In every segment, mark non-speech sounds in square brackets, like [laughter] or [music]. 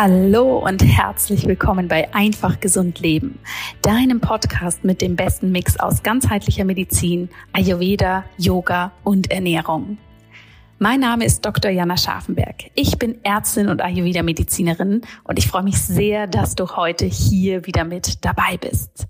Hallo und herzlich willkommen bei Einfach Gesund Leben, deinem Podcast mit dem besten Mix aus ganzheitlicher Medizin, Ayurveda, Yoga und Ernährung. Mein Name ist Dr. Jana Scharfenberg. Ich bin Ärztin und Ayurveda-Medizinerin und ich freue mich sehr, dass du heute hier wieder mit dabei bist.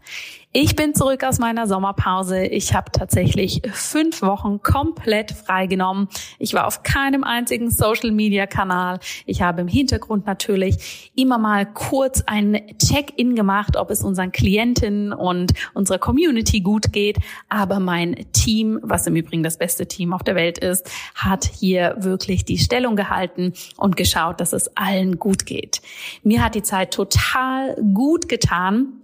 Ich bin zurück aus meiner Sommerpause. Ich habe tatsächlich fünf Wochen komplett freigenommen. Ich war auf keinem einzigen Social-Media-Kanal. Ich habe im Hintergrund natürlich immer mal kurz ein Check-in gemacht, ob es unseren Klientinnen und unserer Community gut geht. Aber mein Team, was im Übrigen das beste Team auf der Welt ist, hat hier wirklich die Stellung gehalten und geschaut, dass es allen gut geht. Mir hat die Zeit total gut getan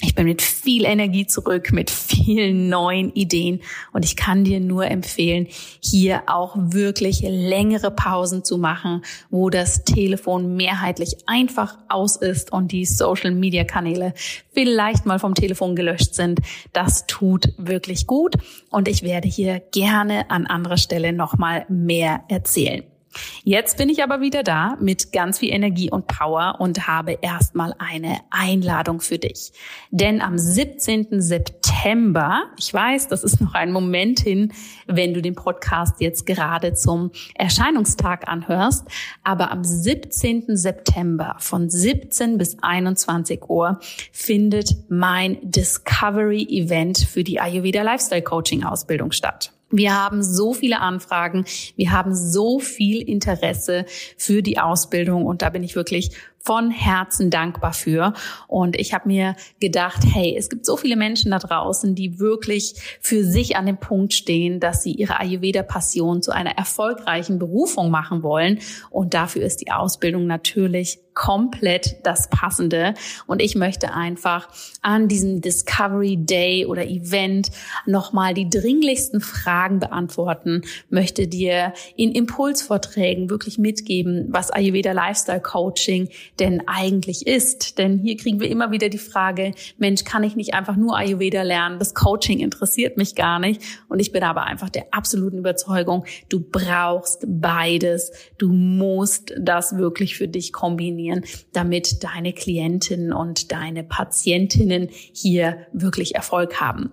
ich bin mit viel Energie zurück, mit vielen neuen Ideen und ich kann dir nur empfehlen, hier auch wirklich längere Pausen zu machen, wo das Telefon mehrheitlich einfach aus ist und die Social-Media-Kanäle vielleicht mal vom Telefon gelöscht sind. Das tut wirklich gut und ich werde hier gerne an anderer Stelle nochmal mehr erzählen. Jetzt bin ich aber wieder da mit ganz viel Energie und Power und habe erstmal eine Einladung für dich. Denn am 17. September, ich weiß, das ist noch ein Moment hin, wenn du den Podcast jetzt gerade zum Erscheinungstag anhörst, aber am 17. September von 17 bis 21 Uhr findet mein Discovery Event für die Ayurveda Lifestyle Coaching Ausbildung statt. Wir haben so viele Anfragen, wir haben so viel Interesse für die Ausbildung. Und da bin ich wirklich von Herzen dankbar für. Und ich habe mir gedacht, hey, es gibt so viele Menschen da draußen, die wirklich für sich an dem Punkt stehen, dass sie ihre Ayurveda-Passion zu einer erfolgreichen Berufung machen wollen. Und dafür ist die Ausbildung natürlich komplett das Passende. Und ich möchte einfach an diesem Discovery Day oder Event nochmal die dringlichsten Fragen beantworten, möchte dir in Impulsvorträgen wirklich mitgeben, was Ayurveda Lifestyle Coaching denn eigentlich ist. Denn hier kriegen wir immer wieder die Frage, Mensch, kann ich nicht einfach nur Ayurveda lernen? Das Coaching interessiert mich gar nicht. Und ich bin aber einfach der absoluten Überzeugung, du brauchst beides. Du musst das wirklich für dich kombinieren, damit deine Klientinnen und deine Patientinnen hier wirklich Erfolg haben.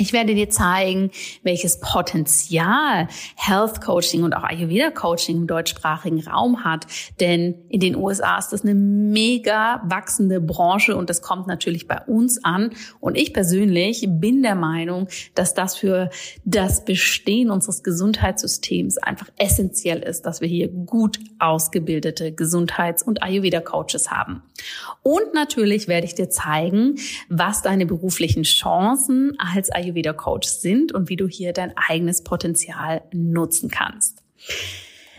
Ich werde dir zeigen, welches Potenzial Health Coaching und auch Ayurveda Coaching im deutschsprachigen Raum hat. Denn in den USA ist das eine mega wachsende Branche und das kommt natürlich bei uns an. Und ich persönlich bin der Meinung, dass das für das Bestehen unseres Gesundheitssystems einfach essentiell ist, dass wir hier gut ausgebildete Gesundheits- und Ayurveda Coaches haben. Und natürlich werde ich dir zeigen, was deine beruflichen Chancen als Ayurveda Ayurveda Coach sind und wie du hier dein eigenes Potenzial nutzen kannst.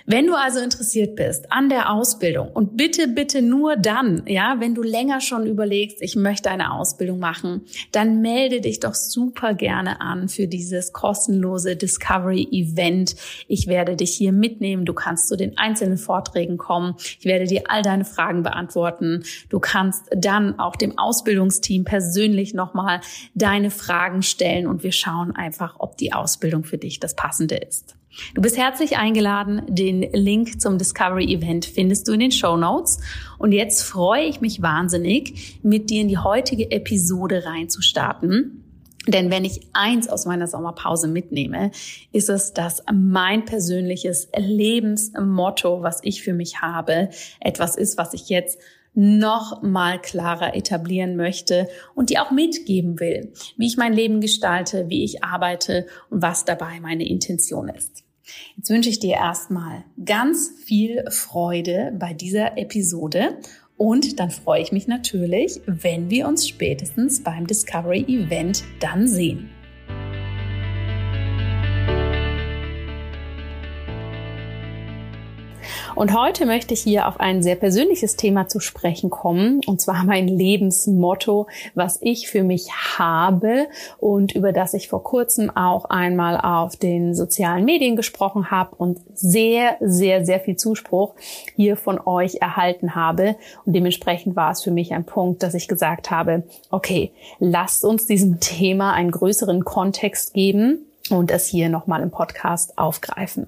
Wenn du also interessiert bist an der Ausbildung und bitte, bitte nur dann, ja, wenn du länger schon überlegst, ich möchte eine Ausbildung machen, dann melde dich doch super gerne an für dieses kostenlose Discovery Event. Ich werde dich hier mitnehmen. Du kannst zu den einzelnen Vorträgen kommen. Ich werde dir all deine Fragen beantworten. Du kannst dann auch dem Ausbildungsteam persönlich nochmal deine Fragen stellen und wir schauen einfach, ob die Ausbildung für dich das passende ist. Du bist herzlich eingeladen. Den Link zum Discovery Event findest du in den Show Notes. Und jetzt freue ich mich wahnsinnig, mit dir in die heutige Episode reinzustarten. Denn wenn ich eins aus meiner Sommerpause mitnehme, ist es, dass mein persönliches Lebensmotto, was ich für mich habe, etwas ist, was ich jetzt noch mal klarer etablieren möchte und dir auch mitgeben will, wie ich mein Leben gestalte, wie ich arbeite und was dabei meine Intention ist. Jetzt wünsche ich dir erstmal ganz viel Freude bei dieser Episode und dann freue ich mich natürlich, wenn wir uns spätestens beim Discovery Event dann sehen. Und heute möchte ich hier auf ein sehr persönliches Thema zu sprechen kommen, und zwar mein Lebensmotto, was ich für mich habe und über das ich vor kurzem auch einmal auf den sozialen Medien gesprochen habe und sehr, sehr, sehr viel Zuspruch hier von euch erhalten habe. Und dementsprechend war es für mich ein Punkt, dass ich gesagt habe, okay, lasst uns diesem Thema einen größeren Kontext geben und es hier nochmal im Podcast aufgreifen.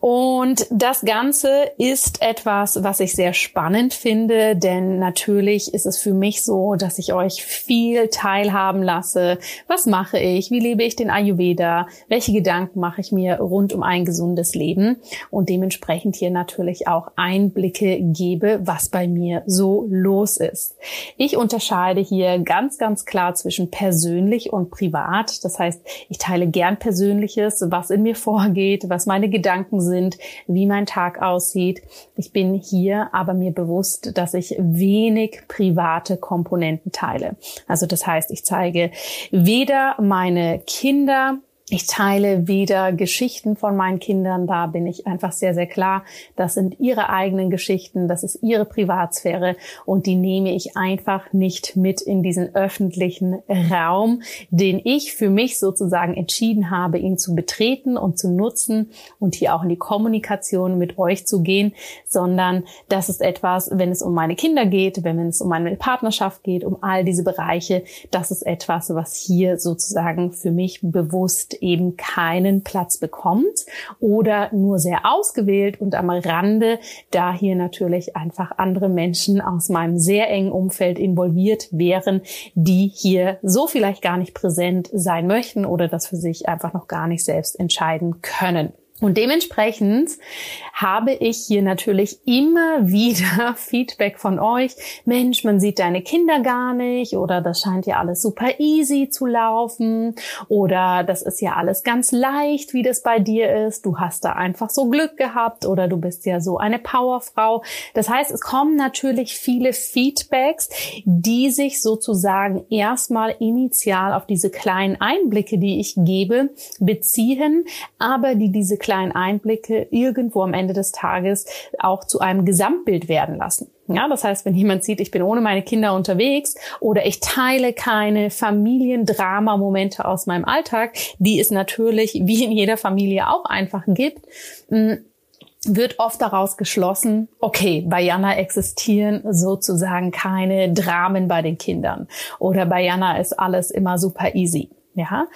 Und das Ganze ist etwas, was ich sehr spannend finde, denn natürlich ist es für mich so, dass ich euch viel teilhaben lasse. Was mache ich? Wie lebe ich den Ayurveda? Welche Gedanken mache ich mir rund um ein gesundes Leben? Und dementsprechend hier natürlich auch Einblicke gebe, was bei mir so los ist. Ich unterscheide hier ganz, ganz klar zwischen persönlich und privat. Das heißt, ich teile gern Persönliches, was in mir [laughs] vorgeht, was meine Gedanken sind, wie mein Tag aussieht. Ich bin hier aber mir bewusst, dass ich wenig private Komponenten teile. Also das heißt, ich zeige weder meine Kinder ich teile weder Geschichten von meinen Kindern, da bin ich einfach sehr, sehr klar. Das sind ihre eigenen Geschichten, das ist ihre Privatsphäre. Und die nehme ich einfach nicht mit in diesen öffentlichen Raum, den ich für mich sozusagen entschieden habe, ihn zu betreten und zu nutzen und hier auch in die Kommunikation mit euch zu gehen, sondern das ist etwas, wenn es um meine Kinder geht, wenn es um meine Partnerschaft geht, um all diese Bereiche, das ist etwas, was hier sozusagen für mich bewusst eben keinen Platz bekommt oder nur sehr ausgewählt und am Rande, da hier natürlich einfach andere Menschen aus meinem sehr engen Umfeld involviert wären, die hier so vielleicht gar nicht präsent sein möchten oder das für sich einfach noch gar nicht selbst entscheiden können. Und dementsprechend habe ich hier natürlich immer wieder [laughs] Feedback von euch. Mensch, man sieht deine Kinder gar nicht oder das scheint ja alles super easy zu laufen oder das ist ja alles ganz leicht, wie das bei dir ist. Du hast da einfach so Glück gehabt oder du bist ja so eine Powerfrau. Das heißt, es kommen natürlich viele Feedbacks, die sich sozusagen erstmal initial auf diese kleinen Einblicke, die ich gebe, beziehen, aber die diese kleinen Einblicke irgendwo am Ende des Tages auch zu einem Gesamtbild werden lassen. Ja, das heißt, wenn jemand sieht, ich bin ohne meine Kinder unterwegs oder ich teile keine Familiendrama-Momente aus meinem Alltag, die es natürlich wie in jeder Familie auch einfach gibt, mm, wird oft daraus geschlossen, okay, bei Jana existieren sozusagen keine Dramen bei den Kindern oder bei Jana ist alles immer super easy. Ja.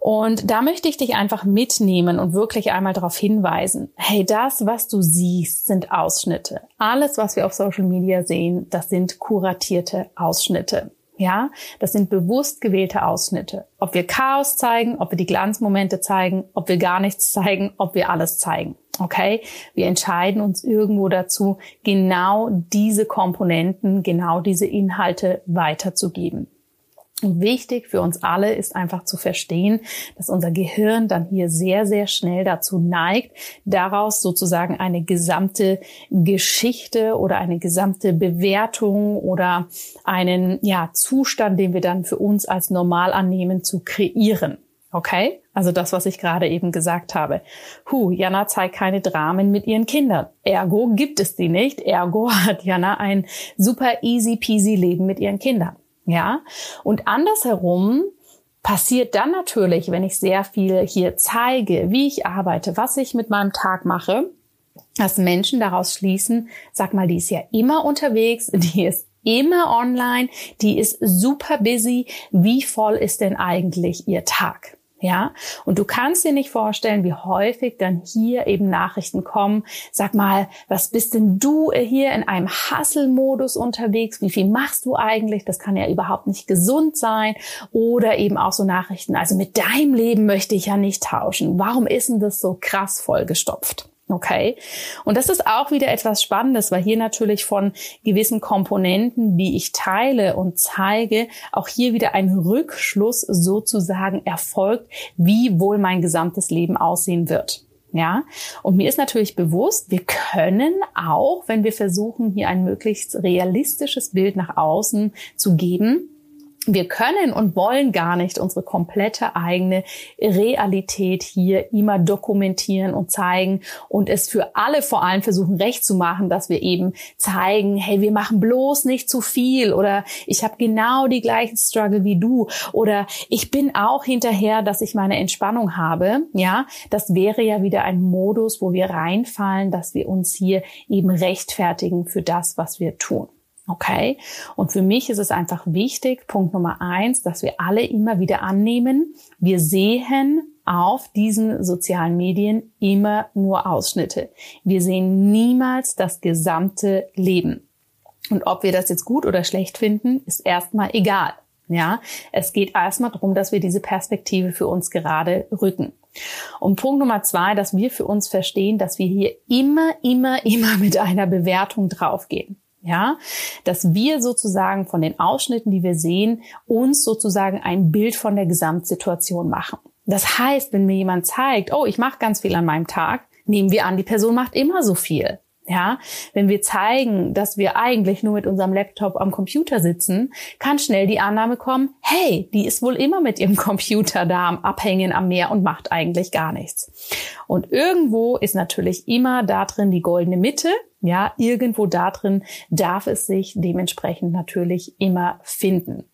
Und da möchte ich dich einfach mitnehmen und wirklich einmal darauf hinweisen. Hey, das, was du siehst, sind Ausschnitte. Alles, was wir auf Social Media sehen, das sind kuratierte Ausschnitte. Ja, das sind bewusst gewählte Ausschnitte. Ob wir Chaos zeigen, ob wir die Glanzmomente zeigen, ob wir gar nichts zeigen, ob wir alles zeigen. Okay? Wir entscheiden uns irgendwo dazu, genau diese Komponenten, genau diese Inhalte weiterzugeben. Und wichtig für uns alle ist einfach zu verstehen, dass unser Gehirn dann hier sehr, sehr schnell dazu neigt, daraus sozusagen eine gesamte Geschichte oder eine gesamte Bewertung oder einen ja, Zustand, den wir dann für uns als normal annehmen, zu kreieren. Okay? Also das, was ich gerade eben gesagt habe. Hu, Jana zeigt keine Dramen mit ihren Kindern. Ergo gibt es die nicht. Ergo hat Jana ein super easy peasy Leben mit ihren Kindern. Ja, und andersherum passiert dann natürlich, wenn ich sehr viel hier zeige, wie ich arbeite, was ich mit meinem Tag mache, dass Menschen daraus schließen, sag mal, die ist ja immer unterwegs, [laughs] die ist immer online, die ist super busy. Wie voll ist denn eigentlich ihr Tag? Ja, und du kannst dir nicht vorstellen, wie häufig dann hier eben Nachrichten kommen. Sag mal, was bist denn du hier in einem Hustle-Modus unterwegs? Wie viel machst du eigentlich? Das kann ja überhaupt nicht gesund sein. Oder eben auch so Nachrichten. Also mit deinem Leben möchte ich ja nicht tauschen. Warum ist denn das so krass vollgestopft? Okay. Und das ist auch wieder etwas Spannendes, weil hier natürlich von gewissen Komponenten, die ich teile und zeige, auch hier wieder ein Rückschluss sozusagen erfolgt, wie wohl mein gesamtes Leben aussehen wird. Ja, und mir ist natürlich bewusst, wir können auch, wenn wir versuchen, hier ein möglichst realistisches Bild nach außen zu geben, wir können und wollen gar nicht unsere komplette eigene Realität hier immer dokumentieren und zeigen und es für alle vor allem versuchen recht zu machen, dass wir eben zeigen, hey, wir machen bloß nicht zu viel oder ich habe genau die gleichen Struggle wie du oder ich bin auch hinterher, dass ich meine Entspannung habe. Ja, das wäre ja wieder ein Modus, wo wir reinfallen, dass wir uns hier eben rechtfertigen für das, was wir tun. Okay? Und für mich ist es einfach wichtig, Punkt Nummer eins, dass wir alle immer wieder annehmen, wir sehen auf diesen sozialen Medien immer nur Ausschnitte. Wir sehen niemals das gesamte Leben. Und ob wir das jetzt gut oder schlecht finden, ist erstmal egal. Ja, es geht erstmal darum, dass wir diese Perspektive für uns gerade rücken. Und Punkt Nummer zwei, dass wir für uns verstehen, dass wir hier immer, immer, immer mit einer Bewertung draufgehen. Ja, dass wir sozusagen von den Ausschnitten, die wir sehen, uns sozusagen ein Bild von der Gesamtsituation machen. Das heißt, wenn mir jemand zeigt, oh, ich mache ganz viel an meinem Tag, nehmen wir an, die Person macht immer so viel. Ja, wenn wir zeigen, dass wir eigentlich nur mit unserem Laptop am Computer sitzen, kann schnell die Annahme kommen, hey, die ist wohl immer mit ihrem [laughs] Computer da am Abhängen am Meer und macht eigentlich gar nichts. Und irgendwo ist natürlich immer da drin die goldene Mitte. Ja, irgendwo da drin darf es sich dementsprechend natürlich immer finden.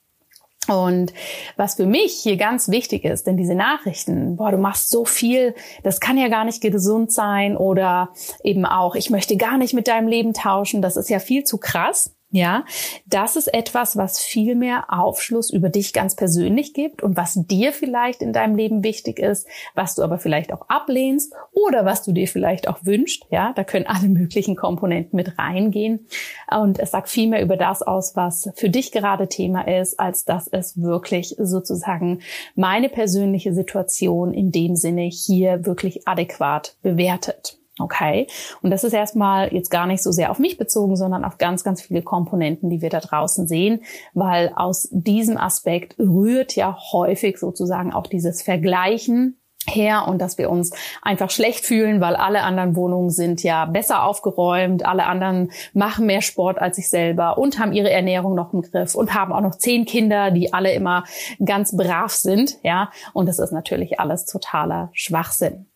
Und was für mich hier ganz wichtig ist, denn diese Nachrichten, boah, du machst so viel, das kann ja gar nicht gesund sein oder eben auch, ich möchte gar nicht mit deinem Leben tauschen, das ist ja viel zu krass. Ja, das ist etwas, was viel mehr Aufschluss über dich ganz persönlich gibt und was dir vielleicht in deinem Leben wichtig ist, was du aber vielleicht auch ablehnst oder was du dir vielleicht auch wünschst. Ja, da können alle möglichen Komponenten mit reingehen. Und es sagt viel mehr über das aus, was für dich gerade Thema ist, als dass es wirklich sozusagen meine persönliche Situation in dem Sinne hier wirklich adäquat bewertet. Okay. Und das ist erstmal jetzt gar nicht so sehr auf mich bezogen, sondern auf ganz, ganz viele Komponenten, die wir da draußen sehen, weil aus diesem Aspekt rührt ja häufig sozusagen auch dieses Vergleichen her und dass wir uns einfach schlecht fühlen, weil alle anderen Wohnungen sind ja besser aufgeräumt, alle anderen machen mehr Sport als ich selber und haben ihre Ernährung noch im Griff und haben auch noch zehn Kinder, die alle immer ganz brav sind, ja. Und das ist natürlich alles totaler Schwachsinn.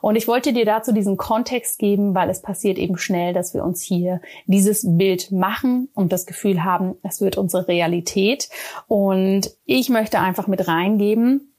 Und ich wollte dir dazu diesen Kontext geben, weil es passiert eben schnell, dass wir uns hier dieses Bild machen und das Gefühl haben, es wird unsere Realität. Und ich möchte einfach mit reingeben,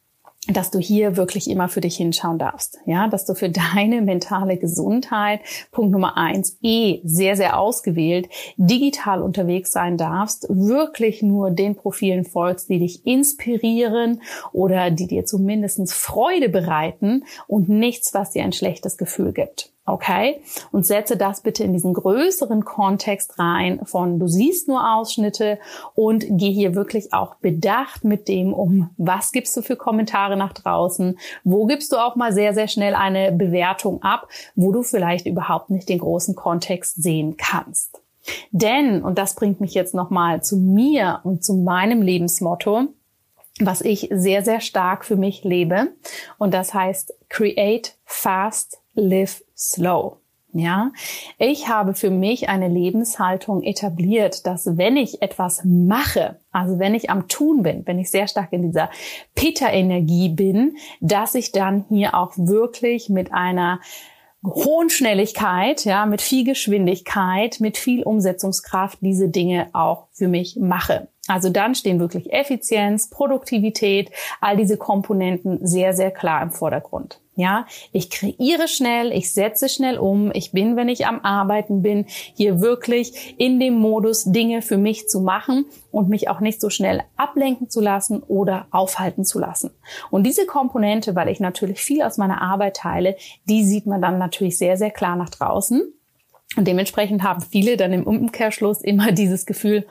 dass du hier wirklich immer für dich hinschauen darfst. Ja, dass du für [laughs] deine mentale Gesundheit, Punkt Nummer eins, eh sehr, sehr ausgewählt, digital unterwegs sein darfst, wirklich nur den Profilen folgst, die dich inspirieren oder die dir zumindest Freude bereiten und nichts, was dir ein schlechtes Gefühl gibt. Okay? Und setze das bitte in diesen größeren Kontext rein von du siehst nur Ausschnitte und geh hier wirklich auch bedacht mit dem um, was gibst du für Kommentare nach draußen? Wo gibst du auch mal sehr, sehr schnell eine Bewertung ab, wo du vielleicht überhaupt nicht den großen Kontext sehen kannst? Denn, und das bringt mich jetzt nochmal zu mir und zu meinem Lebensmotto, was ich sehr, sehr stark für mich lebe. Und das heißt, create fast, live slow. Ja, ich habe für mich eine Lebenshaltung etabliert, dass wenn ich etwas mache, also wenn ich am Tun bin, wenn ich sehr stark in dieser Peter-Energie bin, dass ich dann hier auch wirklich mit einer hohen Schnelligkeit, ja, mit viel Geschwindigkeit, mit viel Umsetzungskraft diese Dinge auch für mich mache. Also dann stehen wirklich Effizienz, Produktivität, all diese Komponenten sehr, sehr klar im Vordergrund. Ja, ich kreiere schnell, ich setze schnell um, ich bin, wenn ich am Arbeiten bin, hier wirklich in dem Modus, Dinge für mich zu machen und mich auch nicht so schnell ablenken zu lassen oder aufhalten zu lassen. Und diese Komponente, weil ich natürlich viel aus meiner Arbeit teile, die sieht man dann natürlich sehr, sehr klar nach draußen. Und dementsprechend haben viele dann im Umkehrschluss immer dieses Gefühl,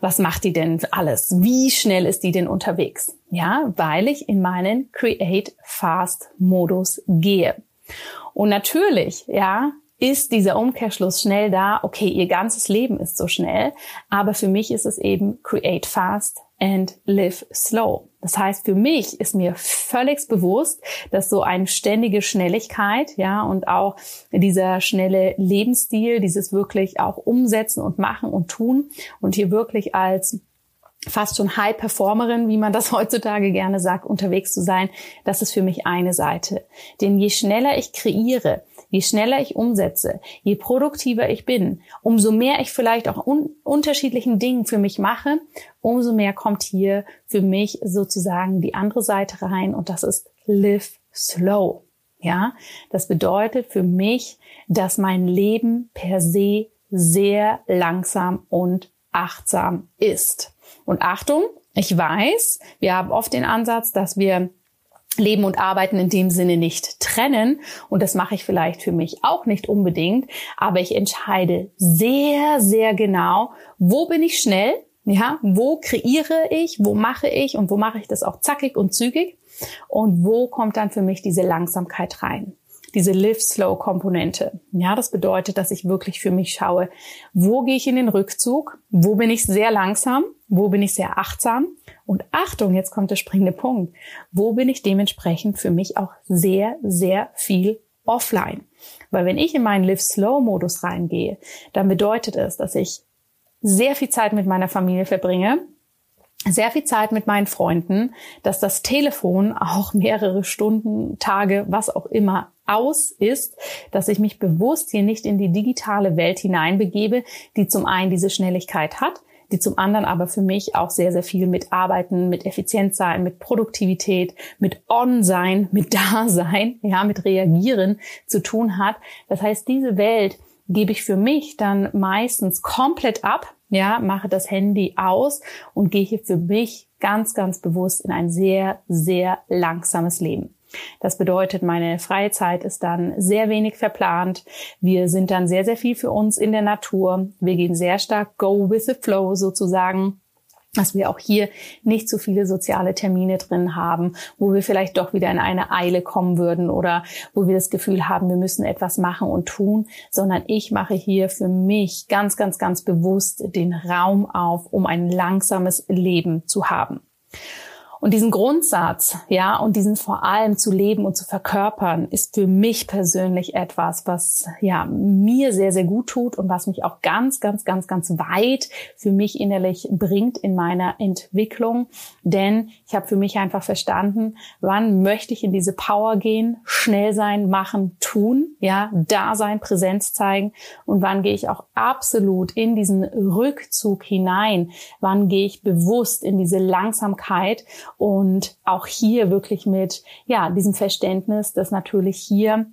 was macht die denn alles? Wie schnell ist die denn unterwegs? Ja, weil ich in meinen Create Fast Modus gehe. Und natürlich, ja, ist dieser Umkehrschluss schnell da, okay, ihr ganzes Leben ist so schnell, aber für mich ist es eben create fast and live slow. Das heißt, für mich ist mir völlig bewusst, dass so eine ständige Schnelligkeit, ja, und auch dieser schnelle Lebensstil, dieses wirklich auch umsetzen und machen und tun und hier wirklich als fast schon High Performerin, wie man das [laughs] heutzutage gerne sagt, unterwegs zu sein, das ist für mich eine Seite. Denn je schneller ich kreiere, Je schneller ich umsetze, je produktiver ich bin, umso mehr ich vielleicht auch un unterschiedlichen Dingen für mich mache, umso mehr kommt hier für mich sozusagen die andere Seite rein und das ist live slow. Ja, das bedeutet für mich, dass mein Leben per se sehr langsam und achtsam ist. Und Achtung, ich weiß, wir haben oft den Ansatz, dass wir Leben und Arbeiten in dem Sinne nicht trennen. Und das mache ich vielleicht für mich auch nicht unbedingt. Aber ich entscheide sehr, sehr genau, wo bin ich schnell? Ja, wo kreiere ich? Wo mache ich? Und wo mache ich das auch zackig und zügig? Und wo kommt dann für mich diese Langsamkeit rein? Diese Live-Slow-Komponente. Ja, das bedeutet, dass ich wirklich für mich schaue, wo gehe ich in den Rückzug, wo bin ich sehr langsam, wo bin ich sehr achtsam und Achtung, jetzt kommt der springende Punkt, wo bin ich dementsprechend für mich auch sehr, sehr viel offline. Weil wenn ich in meinen Live-Slow-Modus reingehe, dann bedeutet es, dass ich sehr viel Zeit mit meiner Familie verbringe, sehr viel Zeit mit meinen Freunden, dass das Telefon auch mehrere Stunden, Tage, was auch immer aus ist, dass ich mich bewusst hier nicht in die digitale Welt hineinbegebe, die zum einen diese Schnelligkeit hat, die zum anderen aber für mich auch sehr, sehr viel mit Arbeiten, mit Effizienz sein, mit Produktivität, mit On-Sein, mit Dasein, [laughs] ja, mit Reagieren zu tun hat. Das heißt, diese Welt gebe ich für mich dann meistens komplett ab, ja, mache das Handy aus und gehe hier für mich ganz, ganz bewusst in ein sehr, sehr langsames Leben. Das bedeutet, meine freie Zeit ist dann sehr wenig verplant. Wir sind dann sehr, sehr viel für uns in der Natur. Wir gehen sehr stark go with the flow sozusagen dass wir auch hier nicht so viele soziale Termine drin haben, wo wir vielleicht doch wieder in eine Eile kommen würden oder wo wir das Gefühl haben, wir müssen etwas machen und tun, sondern ich mache hier für mich ganz, ganz, ganz bewusst den Raum auf, um ein langsames Leben zu haben. Und diesen Grundsatz, ja, und diesen vor allem zu leben und zu verkörpern, ist für mich persönlich etwas, was, ja, mir sehr, sehr gut tut und was mich auch ganz, ganz, ganz, ganz weit für mich innerlich bringt in meiner Entwicklung. Denn ich habe für mich einfach verstanden, wann möchte ich in diese Power gehen, schnell sein, machen, tun, ja, da sein, Präsenz zeigen. Und wann gehe ich auch absolut in diesen Rückzug hinein, wann gehe ich bewusst in diese Langsamkeit und auch hier wirklich mit, ja, diesem Verständnis, dass natürlich hier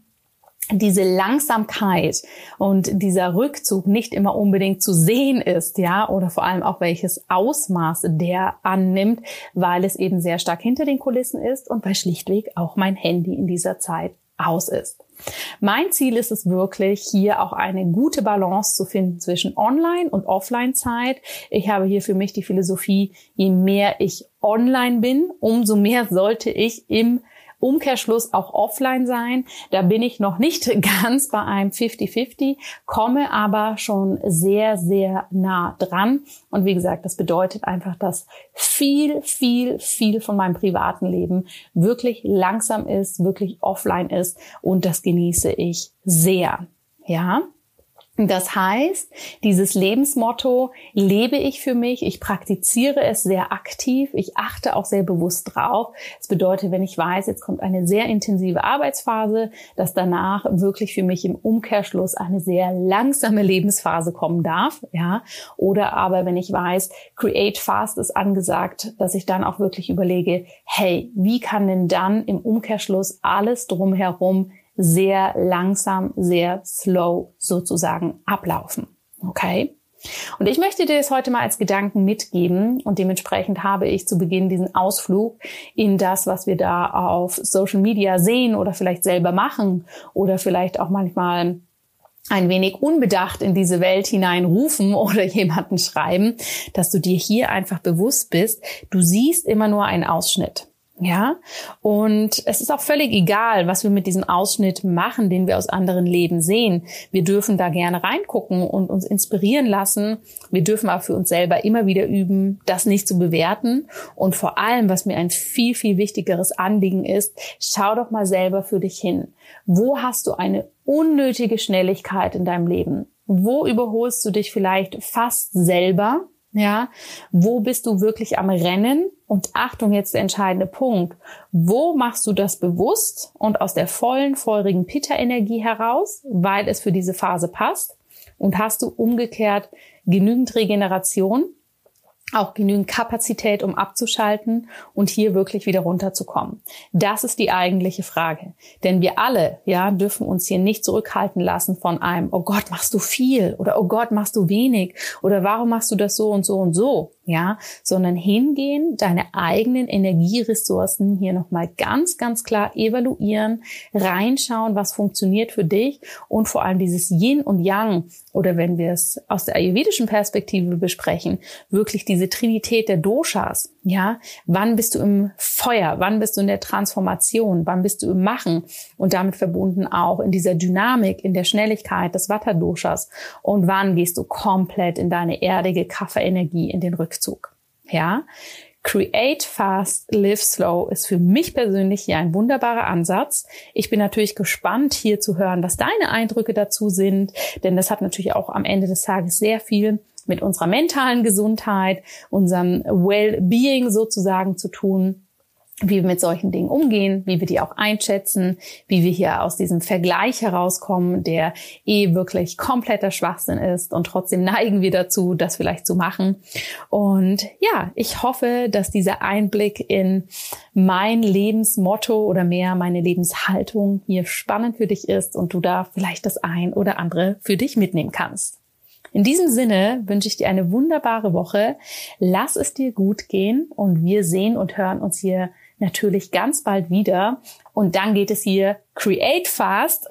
diese Langsamkeit und dieser Rückzug nicht immer unbedingt zu sehen ist, ja, oder vor allem auch welches Ausmaß der annimmt, weil es eben sehr stark hinter den Kulissen ist und weil schlichtweg auch mein Handy in dieser Zeit aus ist. Mein Ziel ist es wirklich, hier auch eine gute Balance zu finden zwischen Online- und Offline-Zeit. Ich habe hier für mich die Philosophie, je mehr ich online bin, umso mehr sollte ich im Umkehrschluss auch offline sein. Da bin ich noch nicht [laughs] ganz bei einem 50-50, komme aber schon sehr, sehr nah dran. Und wie gesagt, das bedeutet einfach, dass viel, viel, viel von meinem privaten Leben wirklich langsam ist, wirklich offline ist und das genieße ich sehr. Ja. Das heißt, dieses Lebensmotto lebe ich für mich, ich praktiziere es sehr aktiv, ich achte auch sehr bewusst drauf. Das bedeutet, wenn ich weiß, jetzt kommt eine sehr intensive Arbeitsphase, dass danach wirklich für mich im Umkehrschluss eine sehr langsame Lebensphase kommen darf, ja. Oder aber wenn ich weiß, Create Fast ist angesagt, dass ich dann auch wirklich überlege, hey, wie kann denn dann im Umkehrschluss alles drumherum sehr langsam, sehr slow sozusagen ablaufen. Okay? Und ich möchte dir das heute mal als Gedanken mitgeben und dementsprechend habe ich zu Beginn diesen Ausflug in das, was wir da auf Social Media sehen oder vielleicht selber machen oder vielleicht auch manchmal ein wenig unbedacht in diese Welt hineinrufen oder [laughs] jemanden schreiben, dass du dir hier einfach bewusst bist, du siehst immer nur einen Ausschnitt. Ja, und es ist auch völlig egal, was wir mit diesem Ausschnitt machen, den wir aus anderen Leben sehen. Wir dürfen da gerne reingucken und uns inspirieren lassen. Wir dürfen aber für uns selber immer wieder üben, das nicht zu bewerten. Und vor allem, was mir ein viel, viel wichtigeres Anliegen ist, schau doch mal selber für dich hin. Wo hast du eine unnötige Schnelligkeit in deinem Leben? Wo überholst du dich vielleicht fast selber? Ja, wo bist du wirklich am Rennen? Und Achtung, jetzt der entscheidende Punkt. Wo machst du das bewusst und aus der vollen, feurigen Pitta-Energie heraus, weil es für diese Phase passt? Und hast du umgekehrt genügend Regeneration, auch genügend Kapazität, um abzuschalten und hier wirklich wieder runterzukommen? Das ist die eigentliche Frage. Denn wir alle, ja, dürfen uns hier nicht zurückhalten lassen von einem, oh Gott, machst du viel oder oh Gott, machst du wenig oder warum machst du das so und so und so, ja, sondern hingehen, deine eigenen Energieressourcen hier nochmal ganz, ganz klar evaluieren, reinschauen, was funktioniert für dich und vor allem dieses Yin und Yang oder wenn wir es aus der ayurvedischen Perspektive besprechen, wirklich diese diese Trinität der Doshas, ja, wann bist du im Feuer, wann bist du in der Transformation, wann bist du im Machen? Und damit verbunden auch in dieser Dynamik, in der Schnelligkeit des Vata-Doshas und wann gehst du komplett in deine erdige Kafferenergie, in den Rückzug, ja. Create Fast, Live Slow ist für mich persönlich hier ein wunderbarer Ansatz. Ich bin natürlich gespannt, hier zu hören, was deine Eindrücke dazu sind, denn das hat natürlich auch am Ende des Tages sehr viel mit unserer mentalen Gesundheit, unserem Well-Being sozusagen zu tun wie wir mit solchen Dingen umgehen, wie wir die auch einschätzen, wie wir hier aus diesem Vergleich herauskommen, der eh wirklich kompletter Schwachsinn ist und trotzdem neigen wir dazu, das vielleicht zu machen. Und ja, ich hoffe, dass dieser Einblick in mein Lebensmotto oder mehr meine Lebenshaltung hier spannend für dich ist und du da vielleicht das ein oder andere für dich mitnehmen kannst. In diesem Sinne wünsche ich dir eine wunderbare Woche. Lass es dir gut gehen und wir sehen und hören uns hier natürlich ganz bald wieder. Und dann geht es hier Create Fast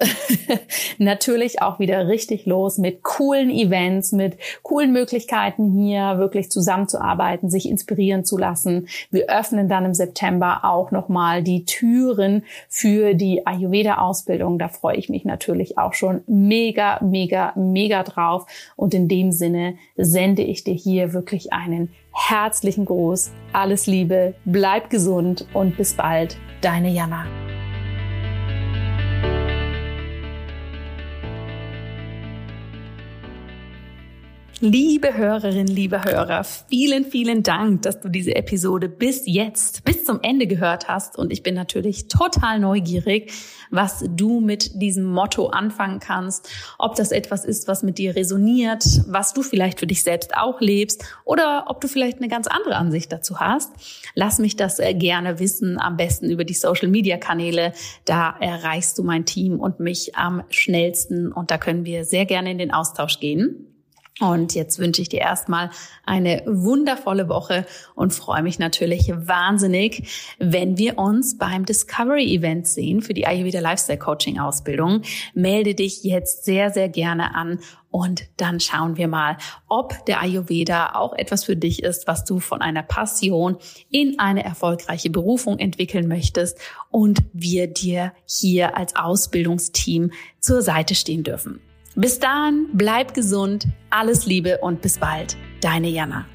[laughs] natürlich auch wieder richtig los mit coolen Events, mit coolen Möglichkeiten hier wirklich zusammenzuarbeiten, sich inspirieren zu lassen. Wir öffnen dann im September auch nochmal die Türen für die Ayurveda-Ausbildung. Da freue ich mich natürlich auch schon mega, mega, mega drauf. Und in dem Sinne sende ich dir hier wirklich einen herzlichen Gruß. Alles Liebe, bleib gesund und bis bald. Deine Jana. Liebe Hörerin, liebe Hörer, vielen, vielen Dank, dass du diese Episode bis jetzt, bis zum Ende gehört hast. Und ich bin natürlich total neugierig, was du mit diesem Motto anfangen kannst. Ob das etwas ist, was mit dir resoniert, was du vielleicht für dich selbst auch lebst oder ob du vielleicht eine ganz andere Ansicht dazu hast. Lass mich das äh, gerne wissen, am besten über die Social Media Kanäle. Da erreichst du mein Team und mich am schnellsten und da können wir sehr gerne in den Austausch gehen. Und jetzt wünsche ich dir erstmal eine wundervolle Woche und freue mich natürlich wahnsinnig, wenn wir uns beim Discovery Event sehen für die Ayurveda Lifestyle Coaching Ausbildung. Melde dich jetzt sehr, sehr gerne an und dann schauen wir mal, ob der Ayurveda auch etwas für dich ist, was du von einer Passion in eine erfolgreiche Berufung entwickeln möchtest und wir dir hier als Ausbildungsteam zur Seite stehen dürfen. Bis dahin, bleib gesund, alles Liebe und bis bald. Deine Jana.